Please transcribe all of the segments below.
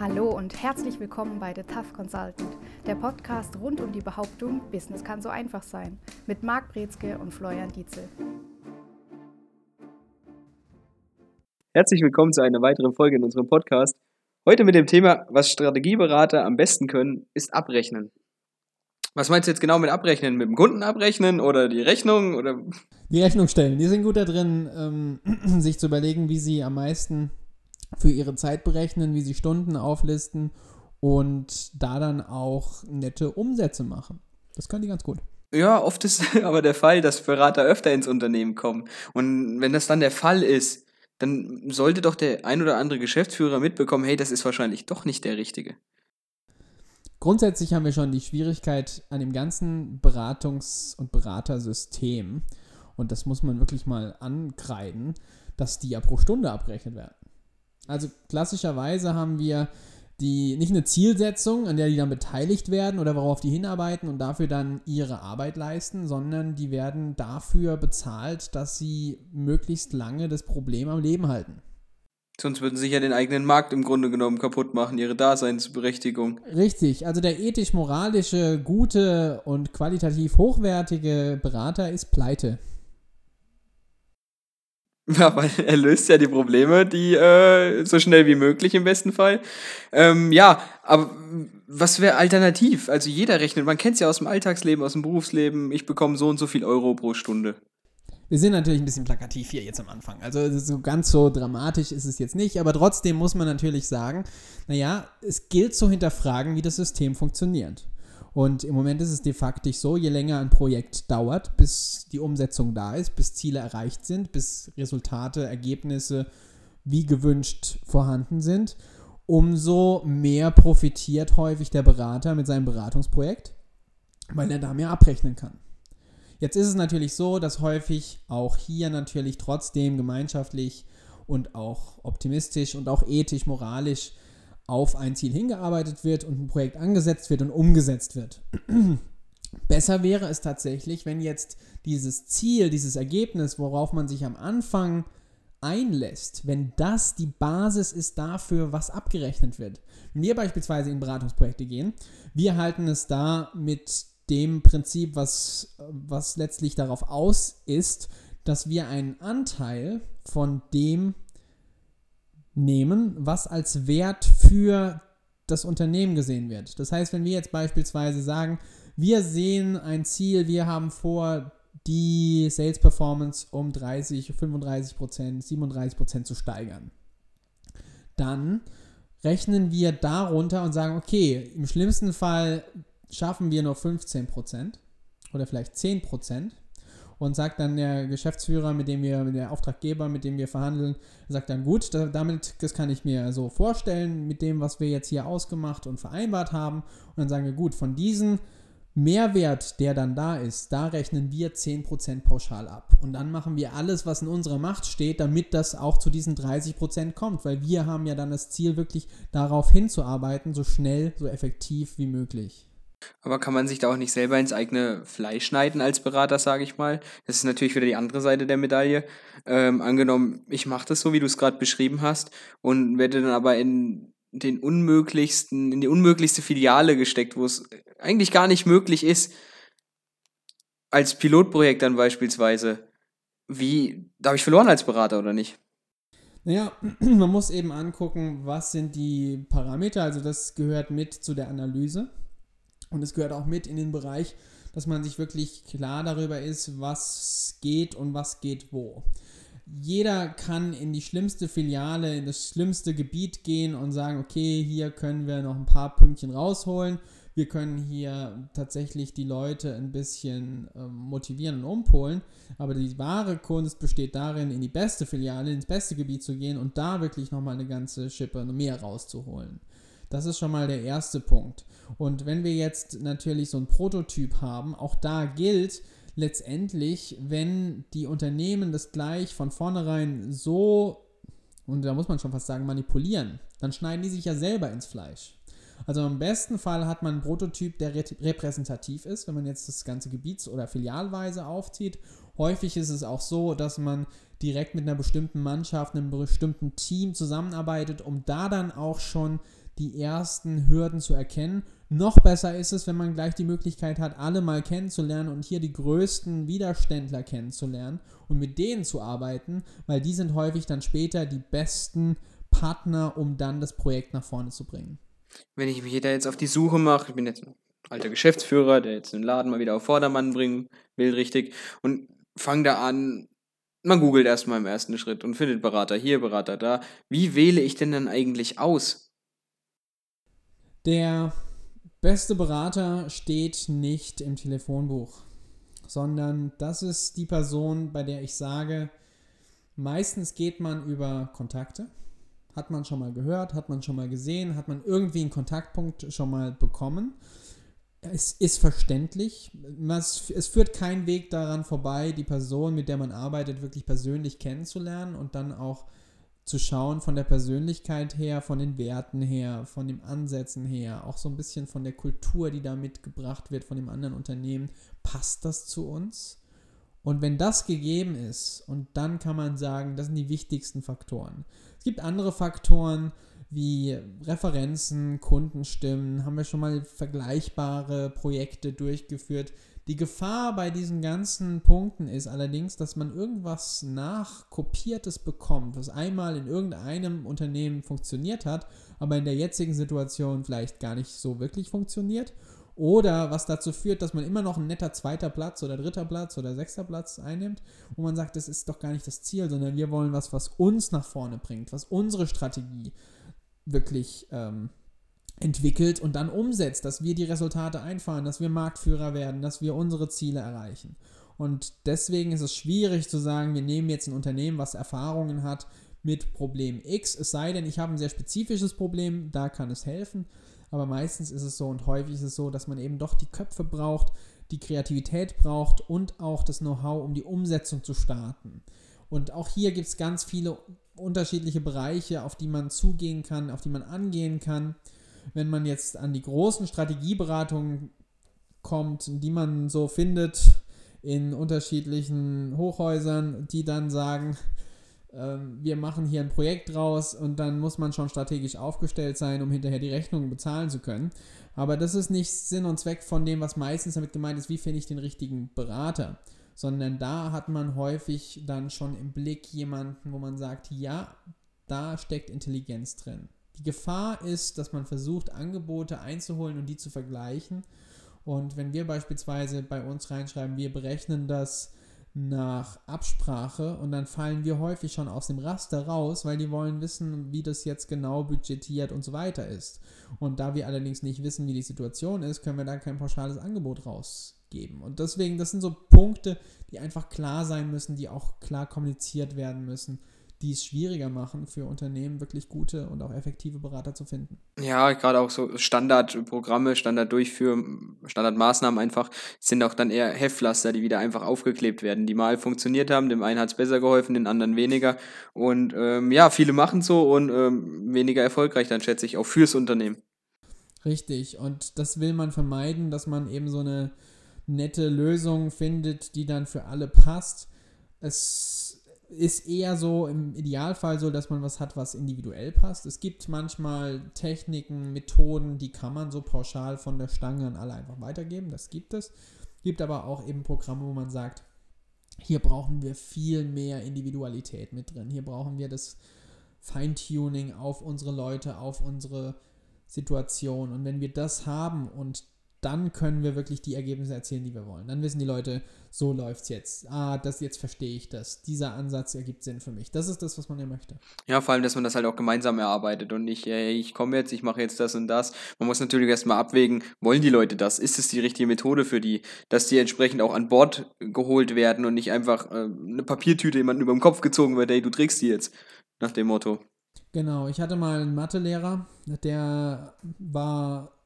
Hallo und herzlich willkommen bei The Tough Consultant, der Podcast rund um die Behauptung, Business kann so einfach sein, mit Marc Brezke und Florian Dietzel. Herzlich willkommen zu einer weiteren Folge in unserem Podcast. Heute mit dem Thema, was Strategieberater am besten können, ist abrechnen. Was meinst du jetzt genau mit abrechnen? Mit dem Kunden abrechnen oder die Rechnung oder? Die Rechnung stellen. Die sind gut da drin, ähm, sich zu überlegen, wie sie am meisten für ihre Zeit berechnen, wie sie Stunden auflisten und da dann auch nette Umsätze machen. Das können die ganz gut. Ja, oft ist aber der Fall, dass Berater öfter ins Unternehmen kommen. Und wenn das dann der Fall ist, dann sollte doch der ein oder andere Geschäftsführer mitbekommen, hey, das ist wahrscheinlich doch nicht der Richtige. Grundsätzlich haben wir schon die Schwierigkeit an dem ganzen Beratungs- und Beratersystem, und das muss man wirklich mal ankreiden, dass die ja pro Stunde abgerechnet werden. Also klassischerweise haben wir die nicht eine Zielsetzung, an der die dann beteiligt werden oder worauf die hinarbeiten und dafür dann ihre Arbeit leisten, sondern die werden dafür bezahlt, dass sie möglichst lange das Problem am Leben halten. Sonst würden sie ja den eigenen Markt im Grunde genommen kaputt machen, ihre Daseinsberechtigung. Richtig, also der ethisch-moralische, gute und qualitativ hochwertige Berater ist pleite. Ja, weil er löst ja die Probleme, die äh, so schnell wie möglich im besten Fall. Ähm, ja, aber was wäre alternativ? Also jeder rechnet, man kennt es ja aus dem Alltagsleben, aus dem Berufsleben, ich bekomme so und so viel Euro pro Stunde. Wir sind natürlich ein bisschen plakativ hier jetzt am Anfang. Also so ganz so dramatisch ist es jetzt nicht, aber trotzdem muss man natürlich sagen, naja, es gilt zu hinterfragen, wie das System funktioniert. Und im Moment ist es de facto so, je länger ein Projekt dauert, bis die Umsetzung da ist, bis Ziele erreicht sind, bis Resultate, Ergebnisse wie gewünscht vorhanden sind, umso mehr profitiert häufig der Berater mit seinem Beratungsprojekt, weil er da mehr abrechnen kann. Jetzt ist es natürlich so, dass häufig auch hier natürlich trotzdem gemeinschaftlich und auch optimistisch und auch ethisch, moralisch auf ein Ziel hingearbeitet wird und ein Projekt angesetzt wird und umgesetzt wird. Besser wäre es tatsächlich, wenn jetzt dieses Ziel, dieses Ergebnis, worauf man sich am Anfang einlässt, wenn das die Basis ist dafür, was abgerechnet wird. Wenn wir beispielsweise in Beratungsprojekte gehen, wir halten es da mit dem Prinzip, was, was letztlich darauf aus ist, dass wir einen Anteil von dem nehmen, was als Wert für das Unternehmen gesehen wird. Das heißt, wenn wir jetzt beispielsweise sagen, wir sehen ein Ziel, wir haben vor, die Sales Performance um 30, 35 Prozent, 37 Prozent zu steigern, dann rechnen wir darunter und sagen, okay, im schlimmsten Fall schaffen wir nur 15 Prozent oder vielleicht 10 Prozent und sagt dann der Geschäftsführer, mit dem wir, der Auftraggeber, mit dem wir verhandeln, sagt dann, gut, damit, das kann ich mir so vorstellen, mit dem, was wir jetzt hier ausgemacht und vereinbart haben. Und dann sagen wir, gut, von diesem Mehrwert, der dann da ist, da rechnen wir 10% pauschal ab. Und dann machen wir alles, was in unserer Macht steht, damit das auch zu diesen 30% kommt, weil wir haben ja dann das Ziel, wirklich darauf hinzuarbeiten, so schnell, so effektiv wie möglich. Aber kann man sich da auch nicht selber ins eigene Fleisch schneiden als Berater, sage ich mal? Das ist natürlich wieder die andere Seite der Medaille. Ähm, angenommen, ich mache das so, wie du es gerade beschrieben hast, und werde dann aber in den unmöglichsten, in die unmöglichste Filiale gesteckt, wo es eigentlich gar nicht möglich ist, als Pilotprojekt dann beispielsweise. Wie, da habe ich verloren als Berater oder nicht? Naja, man muss eben angucken, was sind die Parameter. Also das gehört mit zu der Analyse. Und es gehört auch mit in den Bereich, dass man sich wirklich klar darüber ist, was geht und was geht wo. Jeder kann in die schlimmste Filiale, in das schlimmste Gebiet gehen und sagen, okay, hier können wir noch ein paar Pünktchen rausholen. Wir können hier tatsächlich die Leute ein bisschen äh, motivieren und umpolen. Aber die wahre Kunst besteht darin, in die beste Filiale, ins beste Gebiet zu gehen und da wirklich nochmal eine ganze Schippe mehr rauszuholen. Das ist schon mal der erste Punkt. Und wenn wir jetzt natürlich so ein Prototyp haben, auch da gilt letztendlich, wenn die Unternehmen das gleich von vornherein so, und da muss man schon fast sagen, manipulieren, dann schneiden die sich ja selber ins Fleisch. Also im besten Fall hat man einen Prototyp, der repräsentativ ist, wenn man jetzt das ganze Gebiets- oder Filialweise aufzieht. Häufig ist es auch so, dass man direkt mit einer bestimmten Mannschaft, einem bestimmten Team zusammenarbeitet, um da dann auch schon die ersten Hürden zu erkennen. Noch besser ist es, wenn man gleich die Möglichkeit hat, alle mal kennenzulernen und hier die größten Widerständler kennenzulernen und mit denen zu arbeiten, weil die sind häufig dann später die besten Partner, um dann das Projekt nach vorne zu bringen. Wenn ich mich da jetzt auf die Suche mache, ich bin jetzt ein alter Geschäftsführer, der jetzt den Laden mal wieder auf Vordermann bringen will, richtig, und fange da an, man googelt erstmal im ersten Schritt und findet Berater hier, Berater da. Wie wähle ich denn dann eigentlich aus? Der beste Berater steht nicht im Telefonbuch, sondern das ist die Person, bei der ich sage, meistens geht man über Kontakte. Hat man schon mal gehört, hat man schon mal gesehen, hat man irgendwie einen Kontaktpunkt schon mal bekommen es ist verständlich. Es führt kein Weg daran vorbei, die Person, mit der man arbeitet, wirklich persönlich kennenzulernen und dann auch zu schauen von der Persönlichkeit her, von den Werten her, von den Ansätzen her, auch so ein bisschen von der Kultur, die da mitgebracht wird von dem anderen Unternehmen. Passt das zu uns? Und wenn das gegeben ist, und dann kann man sagen, das sind die wichtigsten Faktoren. Es gibt andere Faktoren, wie Referenzen, Kundenstimmen, haben wir schon mal vergleichbare Projekte durchgeführt. Die Gefahr bei diesen ganzen Punkten ist allerdings, dass man irgendwas nachkopiertes bekommt, was einmal in irgendeinem Unternehmen funktioniert hat, aber in der jetzigen Situation vielleicht gar nicht so wirklich funktioniert. Oder was dazu führt, dass man immer noch ein netter zweiter Platz oder dritter Platz oder sechster Platz einnimmt, wo man sagt, das ist doch gar nicht das Ziel, sondern wir wollen was, was uns nach vorne bringt, was unsere Strategie wirklich ähm, entwickelt und dann umsetzt, dass wir die Resultate einfahren, dass wir Marktführer werden, dass wir unsere Ziele erreichen. Und deswegen ist es schwierig zu sagen, wir nehmen jetzt ein Unternehmen, was Erfahrungen hat mit Problem X, es sei denn, ich habe ein sehr spezifisches Problem, da kann es helfen. Aber meistens ist es so und häufig ist es so, dass man eben doch die Köpfe braucht, die Kreativität braucht und auch das Know-how, um die Umsetzung zu starten. Und auch hier gibt es ganz viele unterschiedliche Bereiche, auf die man zugehen kann, auf die man angehen kann. Wenn man jetzt an die großen Strategieberatungen kommt, die man so findet in unterschiedlichen Hochhäusern, die dann sagen, äh, wir machen hier ein Projekt draus und dann muss man schon strategisch aufgestellt sein, um hinterher die Rechnungen bezahlen zu können. Aber das ist nicht Sinn und Zweck von dem, was meistens damit gemeint ist, wie finde ich den richtigen Berater sondern da hat man häufig dann schon im Blick jemanden, wo man sagt, ja, da steckt Intelligenz drin. Die Gefahr ist, dass man versucht, Angebote einzuholen und die zu vergleichen. Und wenn wir beispielsweise bei uns reinschreiben, wir berechnen das nach Absprache und dann fallen wir häufig schon aus dem Raster raus, weil die wollen wissen, wie das jetzt genau budgetiert und so weiter ist. Und da wir allerdings nicht wissen, wie die Situation ist, können wir da kein pauschales Angebot raus geben. Und deswegen, das sind so Punkte, die einfach klar sein müssen, die auch klar kommuniziert werden müssen, die es schwieriger machen für Unternehmen, wirklich gute und auch effektive Berater zu finden. Ja, gerade auch so Standardprogramme, Standarddurchführung, Standardmaßnahmen einfach sind auch dann eher Heftpflaster, die wieder einfach aufgeklebt werden, die mal funktioniert haben. Dem einen hat es besser geholfen, den anderen weniger. Und ähm, ja, viele machen so und ähm, weniger erfolgreich dann schätze ich auch fürs Unternehmen. Richtig. Und das will man vermeiden, dass man eben so eine nette Lösung findet, die dann für alle passt. Es ist eher so im Idealfall so, dass man was hat, was individuell passt. Es gibt manchmal Techniken, Methoden, die kann man so pauschal von der Stange an alle einfach weitergeben. Das gibt es. Gibt aber auch eben Programme, wo man sagt, hier brauchen wir viel mehr Individualität mit drin. Hier brauchen wir das Feintuning auf unsere Leute, auf unsere Situation. Und wenn wir das haben und dann können wir wirklich die Ergebnisse erzielen, die wir wollen. Dann wissen die Leute, so läuft es jetzt. Ah, das jetzt verstehe ich das. Dieser Ansatz ergibt Sinn für mich. Das ist das, was man ja möchte. Ja, vor allem, dass man das halt auch gemeinsam erarbeitet und nicht, hey, ich komme jetzt, ich mache jetzt das und das. Man muss natürlich erstmal abwägen, wollen die Leute das? Ist es die richtige Methode für die, dass die entsprechend auch an Bord geholt werden und nicht einfach äh, eine Papiertüte jemanden über den Kopf gezogen wird, hey, du trägst die jetzt. Nach dem Motto. Genau, ich hatte mal einen Mathelehrer, der war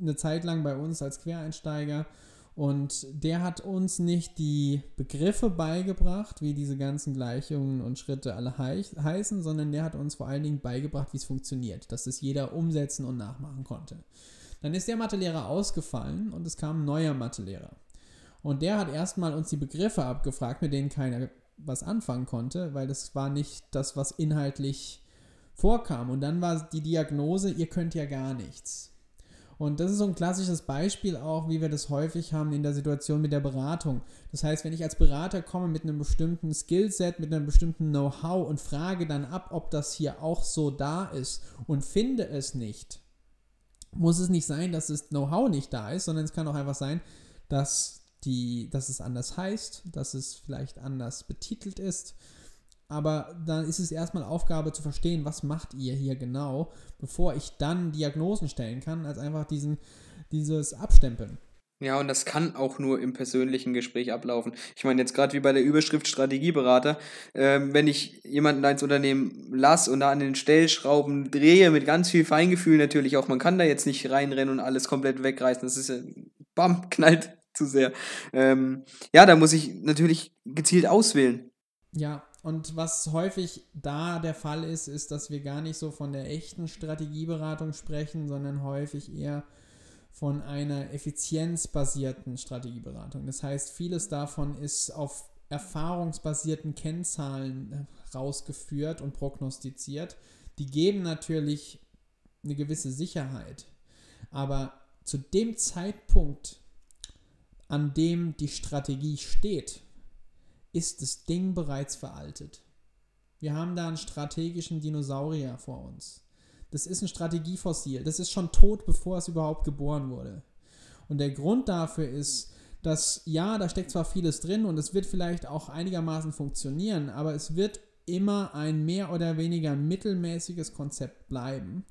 eine Zeit lang bei uns als Quereinsteiger und der hat uns nicht die Begriffe beigebracht, wie diese ganzen Gleichungen und Schritte alle heißen, sondern der hat uns vor allen Dingen beigebracht, wie es funktioniert, dass es jeder umsetzen und nachmachen konnte. Dann ist der Mathelehrer ausgefallen und es kam ein neuer Mathelehrer. Und der hat erstmal uns die Begriffe abgefragt, mit denen keiner was anfangen konnte, weil das war nicht das, was inhaltlich vorkam. Und dann war die Diagnose, ihr könnt ja gar nichts. Und das ist so ein klassisches Beispiel auch, wie wir das häufig haben in der Situation mit der Beratung. Das heißt, wenn ich als Berater komme mit einem bestimmten Skillset, mit einem bestimmten Know-how und frage dann ab, ob das hier auch so da ist und finde es nicht, muss es nicht sein, dass das Know-how nicht da ist, sondern es kann auch einfach sein, dass, die, dass es anders heißt, dass es vielleicht anders betitelt ist aber dann ist es erstmal Aufgabe zu verstehen, was macht ihr hier genau, bevor ich dann Diagnosen stellen kann, als einfach diesen, dieses Abstempeln. Ja, und das kann auch nur im persönlichen Gespräch ablaufen. Ich meine, jetzt gerade wie bei der Überschrift Strategieberater, ähm, wenn ich jemanden ins Unternehmen lasse und da an den Stellschrauben drehe, mit ganz viel Feingefühl natürlich auch, man kann da jetzt nicht reinrennen und alles komplett wegreißen. Das ist ja, bam, knallt zu sehr. Ähm, ja, da muss ich natürlich gezielt auswählen. Ja, und was häufig da der Fall ist, ist, dass wir gar nicht so von der echten Strategieberatung sprechen, sondern häufig eher von einer effizienzbasierten Strategieberatung. Das heißt, vieles davon ist auf erfahrungsbasierten Kennzahlen rausgeführt und prognostiziert. Die geben natürlich eine gewisse Sicherheit. Aber zu dem Zeitpunkt, an dem die Strategie steht, ist das Ding bereits veraltet. Wir haben da einen strategischen Dinosaurier vor uns. Das ist ein Strategiefossil. Das ist schon tot, bevor es überhaupt geboren wurde. Und der Grund dafür ist, dass ja, da steckt zwar vieles drin und es wird vielleicht auch einigermaßen funktionieren, aber es wird immer ein mehr oder weniger mittelmäßiges Konzept bleiben,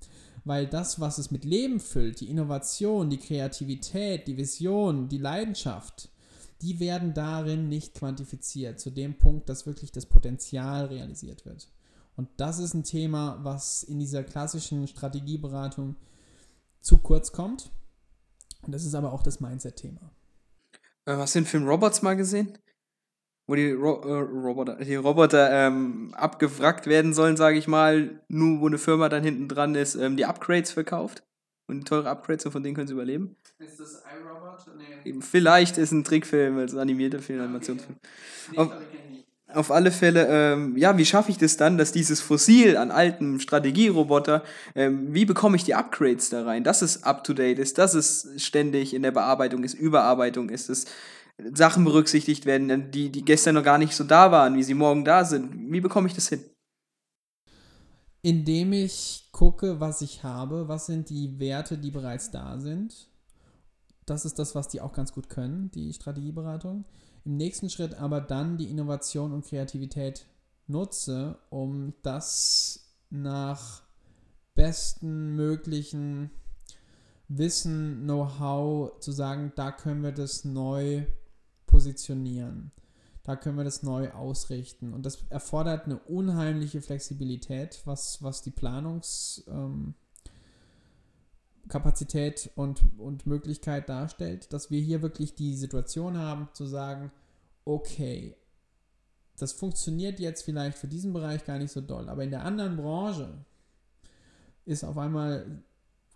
weil das, was es mit Leben füllt, die Innovation, die Kreativität, die Vision, die Leidenschaft, die werden darin nicht quantifiziert, zu dem Punkt, dass wirklich das Potenzial realisiert wird. Und das ist ein Thema, was in dieser klassischen Strategieberatung zu kurz kommt. Und das ist aber auch das Mindset-Thema. Äh, hast du den Film Robots mal gesehen? Wo die, Ro äh, Roboter, die Roboter ähm, abgewrackt werden sollen, sage ich mal, nur wo eine Firma dann hinten dran ist, ähm, die Upgrades verkauft und teure Upgrades und von denen können sie überleben. Ist das iRobot? Nee. Vielleicht ist ein Trickfilm, also animierter Film, Animationsfilm. Nee, auf, auf alle Fälle, ähm, ja, wie schaffe ich das dann, dass dieses Fossil an alten Strategieroboter, ähm, wie bekomme ich die Upgrades da rein, dass es up-to-date ist, dass es ständig in der Bearbeitung ist, Überarbeitung ist, dass Sachen berücksichtigt werden, die, die gestern noch gar nicht so da waren, wie sie morgen da sind. Wie bekomme ich das hin? indem ich gucke, was ich habe, was sind die Werte, die bereits da sind. Das ist das, was die auch ganz gut können, die Strategieberatung. Im nächsten Schritt aber dann die Innovation und Kreativität nutze, um das nach besten möglichen Wissen, Know-how zu sagen, da können wir das neu positionieren. Da können wir das neu ausrichten. Und das erfordert eine unheimliche Flexibilität, was, was die Planungskapazität ähm, und, und Möglichkeit darstellt, dass wir hier wirklich die Situation haben, zu sagen, okay, das funktioniert jetzt vielleicht für diesen Bereich gar nicht so doll, aber in der anderen Branche ist auf einmal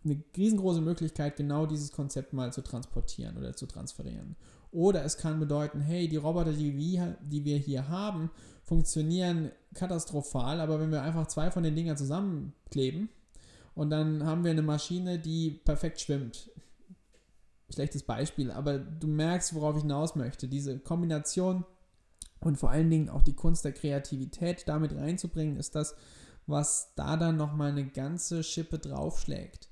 eine riesengroße Möglichkeit, genau dieses Konzept mal zu transportieren oder zu transferieren. Oder es kann bedeuten, hey, die Roboter, die wir, die wir hier haben, funktionieren katastrophal, aber wenn wir einfach zwei von den Dingern zusammenkleben und dann haben wir eine Maschine, die perfekt schwimmt. Schlechtes Beispiel, aber du merkst, worauf ich hinaus möchte. Diese Kombination und vor allen Dingen auch die Kunst der Kreativität damit reinzubringen, ist das, was da dann nochmal eine ganze Schippe draufschlägt.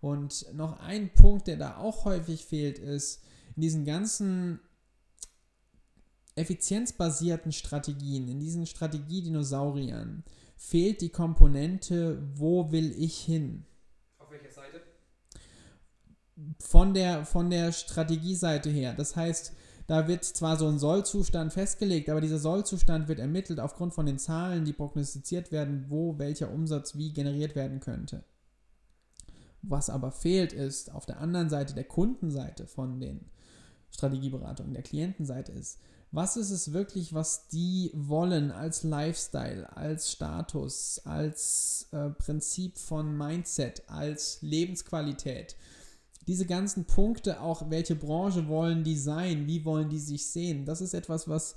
Und noch ein Punkt, der da auch häufig fehlt, ist, in diesen ganzen effizienzbasierten Strategien, in diesen Strategiedinosauriern, fehlt die Komponente, wo will ich hin? Auf welcher Seite? Von der, von der Strategieseite her. Das heißt, da wird zwar so ein Sollzustand festgelegt, aber dieser Sollzustand wird ermittelt aufgrund von den Zahlen, die prognostiziert werden, wo welcher Umsatz wie generiert werden könnte. Was aber fehlt, ist auf der anderen Seite, der Kundenseite von den Strategieberatung der Klientenseite ist. Was ist es wirklich, was die wollen als Lifestyle, als Status, als äh, Prinzip von Mindset, als Lebensqualität? Diese ganzen Punkte, auch welche Branche wollen die sein, wie wollen die sich sehen, das ist etwas, was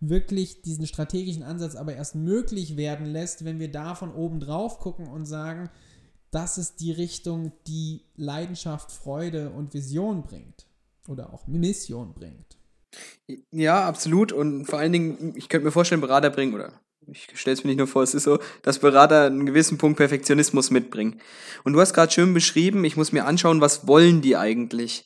wirklich diesen strategischen Ansatz aber erst möglich werden lässt, wenn wir da von oben drauf gucken und sagen, das ist die Richtung, die Leidenschaft, Freude und Vision bringt oder auch Mission bringt. Ja, absolut. Und vor allen Dingen, ich könnte mir vorstellen, Berater bringen, oder ich stelle es mir nicht nur vor, es ist so, dass Berater einen gewissen Punkt Perfektionismus mitbringen. Und du hast gerade schön beschrieben, ich muss mir anschauen, was wollen die eigentlich?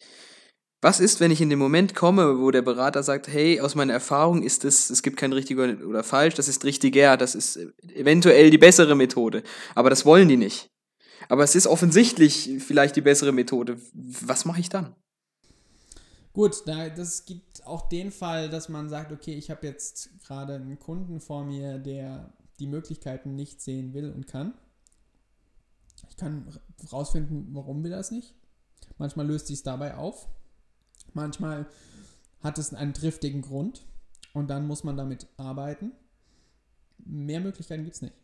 Was ist, wenn ich in den Moment komme, wo der Berater sagt, hey, aus meiner Erfahrung ist es, es gibt kein richtig oder falsch, das ist richtiger, das ist eventuell die bessere Methode. Aber das wollen die nicht. Aber es ist offensichtlich vielleicht die bessere Methode. Was mache ich dann? Gut, da, das gibt auch den Fall, dass man sagt, okay, ich habe jetzt gerade einen Kunden vor mir, der die Möglichkeiten nicht sehen will und kann. Ich kann rausfinden, warum will das nicht. Manchmal löst sich es dabei auf. Manchmal hat es einen triftigen Grund und dann muss man damit arbeiten. Mehr Möglichkeiten gibt es nicht.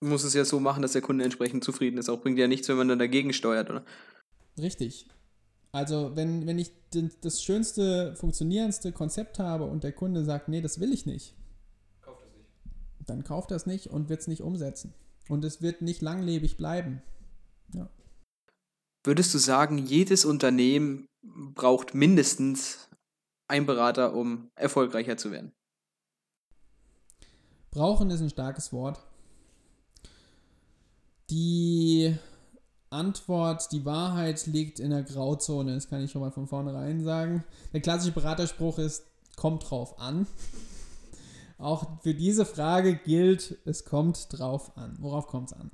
Muss es ja so machen, dass der Kunde entsprechend zufrieden ist. Auch bringt ja nichts, wenn man dann dagegen steuert, oder? Richtig. Also, wenn, wenn ich das schönste, funktionierendste Konzept habe und der Kunde sagt, nee, das will ich nicht, kauft das nicht. dann kauft das nicht und wird es nicht umsetzen. Und es wird nicht langlebig bleiben. Ja. Würdest du sagen, jedes Unternehmen braucht mindestens einen Berater, um erfolgreicher zu werden? Brauchen ist ein starkes Wort. Die Antwort, die Wahrheit liegt in der Grauzone, das kann ich schon mal von vornherein sagen. Der klassische Beraterspruch ist, kommt drauf an. Auch für diese Frage gilt, es kommt drauf an. Worauf kommt es an?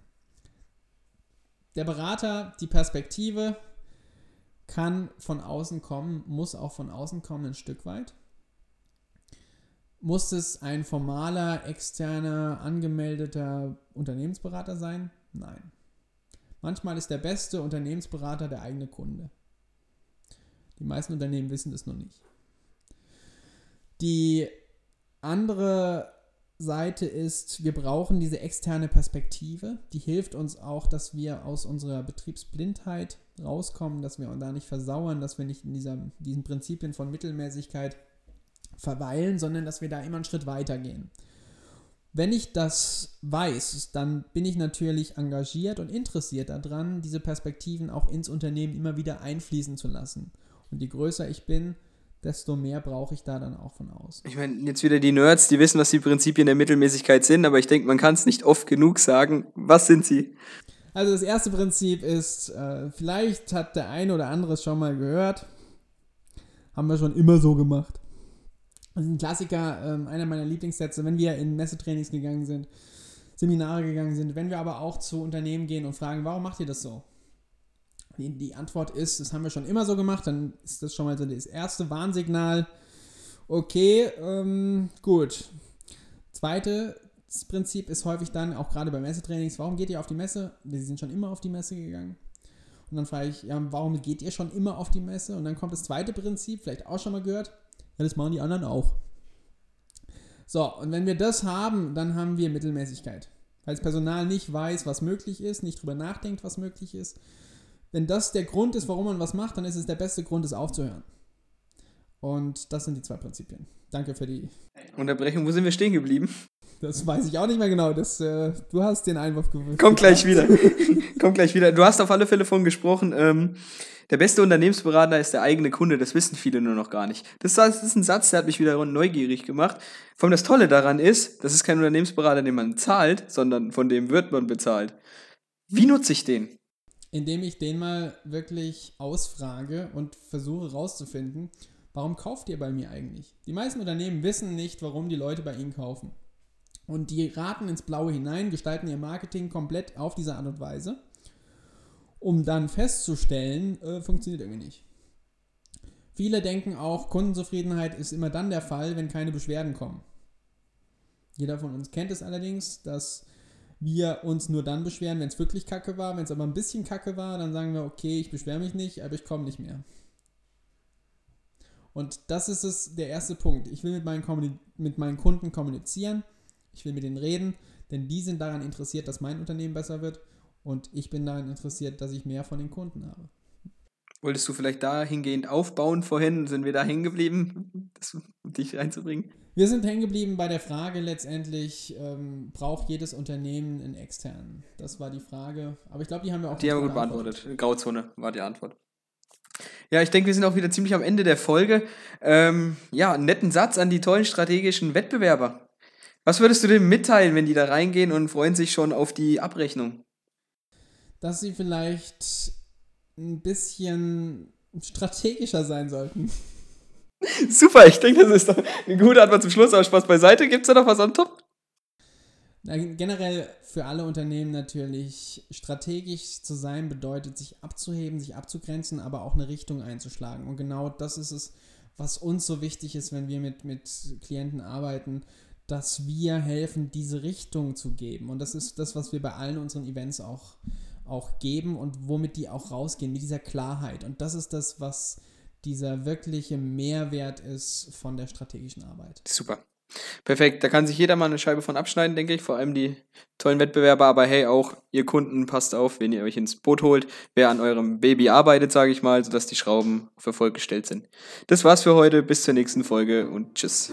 Der Berater, die Perspektive kann von außen kommen, muss auch von außen kommen ein Stück weit. Muss es ein formaler, externer, angemeldeter Unternehmensberater sein? Nein. Manchmal ist der beste Unternehmensberater der eigene Kunde. Die meisten Unternehmen wissen das noch nicht. Die andere Seite ist, wir brauchen diese externe Perspektive. Die hilft uns auch, dass wir aus unserer Betriebsblindheit rauskommen, dass wir da nicht versauern, dass wir nicht in dieser, diesen Prinzipien von Mittelmäßigkeit verweilen, sondern dass wir da immer einen Schritt weiter gehen. Wenn ich das weiß, dann bin ich natürlich engagiert und interessiert daran, diese Perspektiven auch ins Unternehmen immer wieder einfließen zu lassen. Und je größer ich bin, desto mehr brauche ich da dann auch von aus. Ich meine, jetzt wieder die Nerds, die wissen, was die Prinzipien der Mittelmäßigkeit sind, aber ich denke, man kann es nicht oft genug sagen. Was sind sie? Also das erste Prinzip ist, äh, vielleicht hat der eine oder andere es schon mal gehört, haben wir schon immer so gemacht. Das ist ein Klassiker, ähm, einer meiner Lieblingssätze, wenn wir in Messetrainings gegangen sind, Seminare gegangen sind, wenn wir aber auch zu Unternehmen gehen und fragen, warum macht ihr das so? Die, die Antwort ist, das haben wir schon immer so gemacht, dann ist das schon mal so das erste Warnsignal. Okay, ähm, gut. Zweites Prinzip ist häufig dann, auch gerade bei Messetrainings, warum geht ihr auf die Messe? Wir sind schon immer auf die Messe gegangen. Und dann frage ich, ja, warum geht ihr schon immer auf die Messe? Und dann kommt das zweite Prinzip, vielleicht auch schon mal gehört, ja, das machen die anderen auch. So, und wenn wir das haben, dann haben wir Mittelmäßigkeit. Weil das Personal nicht weiß, was möglich ist, nicht drüber nachdenkt, was möglich ist. Wenn das der Grund ist, warum man was macht, dann ist es der beste Grund, es aufzuhören. Und das sind die zwei Prinzipien. Danke für die Unterbrechung. Wo sind wir stehen geblieben? Das weiß ich auch nicht mehr genau. Das, äh, du hast den Einwurf gewünscht. Komm gleich wieder. Komm gleich wieder. Du hast auf alle Fälle von gesprochen. Ähm, der beste Unternehmensberater ist der eigene Kunde. Das wissen viele nur noch gar nicht. Das, das ist ein Satz, der hat mich wieder neugierig gemacht. Vor allem das Tolle daran ist, das ist kein Unternehmensberater, den man zahlt, sondern von dem wird man bezahlt. Wie nutze ich den? Indem ich den mal wirklich ausfrage und versuche rauszufinden, warum kauft ihr bei mir eigentlich? Die meisten Unternehmen wissen nicht, warum die Leute bei ihnen kaufen. Und die raten ins Blaue hinein, gestalten ihr Marketing komplett auf diese Art und Weise, um dann festzustellen, äh, funktioniert irgendwie nicht. Viele denken auch, Kundenzufriedenheit ist immer dann der Fall, wenn keine Beschwerden kommen. Jeder von uns kennt es allerdings, dass wir uns nur dann beschweren, wenn es wirklich kacke war. Wenn es aber ein bisschen kacke war, dann sagen wir, okay, ich beschwere mich nicht, aber ich komme nicht mehr. Und das ist es, der erste Punkt. Ich will mit meinen, mit meinen Kunden kommunizieren ich will mit denen reden, denn die sind daran interessiert, dass mein Unternehmen besser wird und ich bin daran interessiert, dass ich mehr von den Kunden habe. Wolltest du vielleicht dahingehend aufbauen vorhin? Sind wir da hängen geblieben, das, um dich reinzubringen? Wir sind hängen geblieben bei der Frage letztendlich, ähm, braucht jedes Unternehmen einen externen? Das war die Frage. Aber ich glaube, die haben wir auch Die haben wir gut beantwortet. Grauzone war die Antwort. Ja, ich denke, wir sind auch wieder ziemlich am Ende der Folge. Ähm, ja, einen netten Satz an die tollen strategischen Wettbewerber. Was würdest du denen mitteilen, wenn die da reingehen und freuen sich schon auf die Abrechnung? Dass sie vielleicht ein bisschen strategischer sein sollten. Super, ich denke, das ist doch eine gute Antwort zum Schluss. Aber Spaß beiseite. Gibt es da noch was am Top? Generell für alle Unternehmen natürlich strategisch zu sein bedeutet, sich abzuheben, sich abzugrenzen, aber auch eine Richtung einzuschlagen. Und genau das ist es, was uns so wichtig ist, wenn wir mit, mit Klienten arbeiten, dass wir helfen, diese Richtung zu geben. Und das ist das, was wir bei allen unseren Events auch, auch geben und womit die auch rausgehen, mit dieser Klarheit. Und das ist das, was dieser wirkliche Mehrwert ist von der strategischen Arbeit. Super. Perfekt, da kann sich jeder mal eine Scheibe von abschneiden, denke ich. Vor allem die tollen Wettbewerber, aber hey, auch ihr Kunden, passt auf, wenn ihr euch ins Boot holt, wer an eurem Baby arbeitet, sage ich mal, sodass die Schrauben auf Erfolg gestellt sind. Das war's für heute, bis zur nächsten Folge und tschüss.